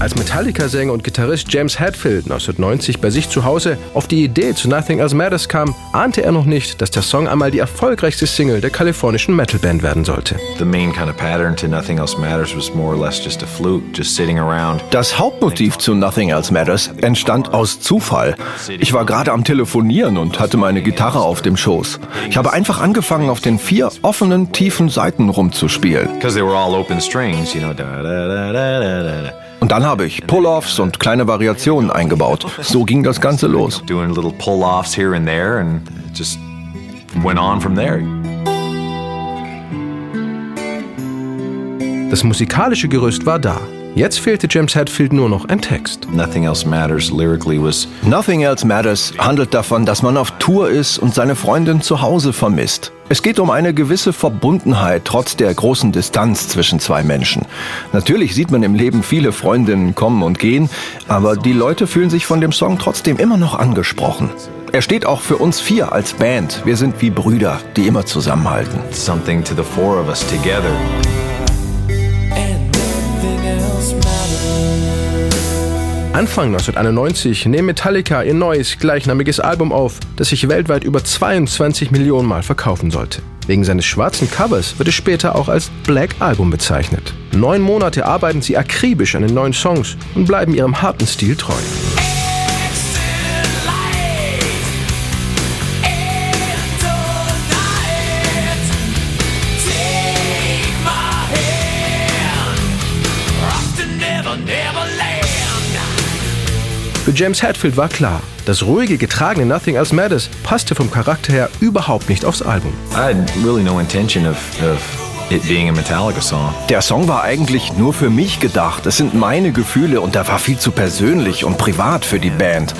Als Metallica-Sänger und Gitarrist James Hetfield 1990 bei sich zu Hause auf die Idee zu Nothing Else Matters kam, ahnte er noch nicht, dass der Song einmal die erfolgreichste Single der kalifornischen Metalband werden sollte. Das Hauptmotiv zu Nothing Else Matters entstand aus Zufall. Ich war gerade am Telefonieren und hatte meine Gitarre auf dem Schoß. Ich habe einfach angefangen, auf den vier offenen, tiefen Seiten rumzuspielen. Dann habe ich Pull-offs und kleine Variationen eingebaut. So ging das Ganze los. Das musikalische Gerüst war da. Jetzt fehlte James Hetfield nur noch ein Text. Nothing Else Matters lyrically was Nothing Else Matters handelt davon, dass man auf Tour ist und seine Freundin zu Hause vermisst. Es geht um eine gewisse Verbundenheit trotz der großen Distanz zwischen zwei Menschen. Natürlich sieht man im Leben viele Freundinnen kommen und gehen, aber die Leute fühlen sich von dem Song trotzdem immer noch angesprochen. Er steht auch für uns vier als Band. Wir sind wie Brüder, die immer zusammenhalten. Something to the four of us together. Anfang 1991 nehmen Metallica ihr neues gleichnamiges Album auf, das sich weltweit über 22 Millionen Mal verkaufen sollte. Wegen seines schwarzen Covers wird es später auch als Black Album bezeichnet. Neun Monate arbeiten sie akribisch an den neuen Songs und bleiben ihrem harten Stil treu. Für James Hetfield war klar, das ruhige, getragene Nothing Else Matters passte vom Charakter her überhaupt nicht aufs Album. Really no der Song war eigentlich nur für mich gedacht. Es sind meine Gefühle und er war viel zu persönlich und privat für die Band.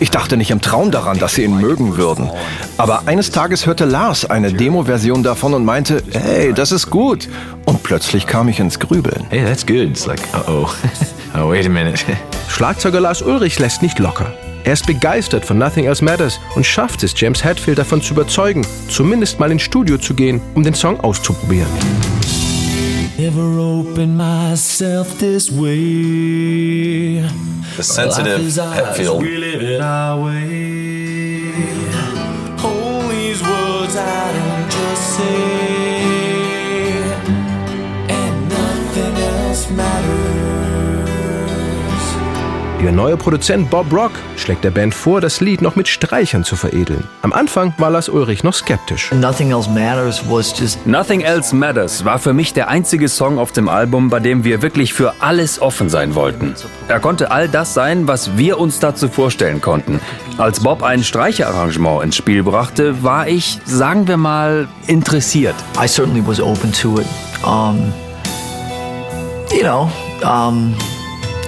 Ich dachte nicht im Traum daran, dass sie ihn mögen würden. Aber eines Tages hörte Lars eine Demo-Version davon und meinte, hey, das ist gut. Und plötzlich kam ich ins Grübeln. Hey, that's good. It's like, uh oh. oh, wait a minute. Schlagzeuger Lars Ulrich lässt nicht locker. Er ist begeistert von Nothing Else Matters und schafft es, James Hetfield davon zu überzeugen, zumindest mal ins Studio zu gehen, um den Song auszuprobieren. Never opened myself this way. The sensitive Hetfield. Ihr neuer Produzent Bob Rock schlägt der Band vor, das Lied noch mit Streichern zu veredeln. Am Anfang war Lars Ulrich noch skeptisch. Nothing Else Matters was just Nothing Else Matters war für mich der einzige Song auf dem Album, bei dem wir wirklich für alles offen sein wollten. Er konnte all das sein, was wir uns dazu vorstellen konnten. Als Bob ein Streicherarrangement ins Spiel brachte, war ich, sagen wir mal, interessiert. I certainly was open to it. Um, you know, um,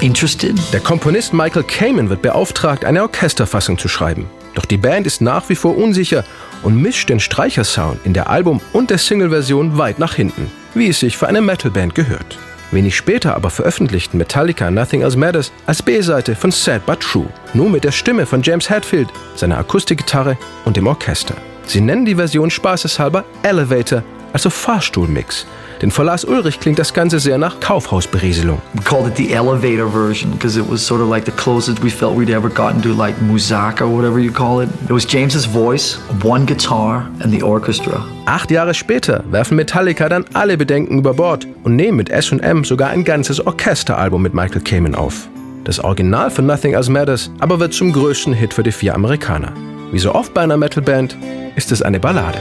Interested? Der Komponist Michael Kamen wird beauftragt, eine Orchesterfassung zu schreiben. Doch die Band ist nach wie vor unsicher und mischt den Streichersound in der Album- und der Single-Version weit nach hinten, wie es sich für eine Metalband gehört. Wenig später aber veröffentlichten Metallica Nothing Else Matters als B-Seite von Sad But True, nur mit der Stimme von James Hetfield, seiner Akustikgitarre und dem Orchester. Sie nennen die Version spaßeshalber Elevator, also Fahrstuhlmix, denn vor Lars Ulrich klingt das Ganze sehr nach Kaufhausberieselung. We called it the elevator version because it was sort of like the closest we felt we'd ever gotten to like Musaka or whatever you call it. It was James's voice, one guitar and the orchestra. Acht Jahre später werfen Metallica dann alle Bedenken über Bord und nehmen mit S&M sogar ein ganzes Orchesteralbum mit Michael Kamen auf. Das Original von Nothing Else Matters aber wird zum größten Hit für die vier Amerikaner. Wie so oft bei einer Metalband ist es eine Ballade.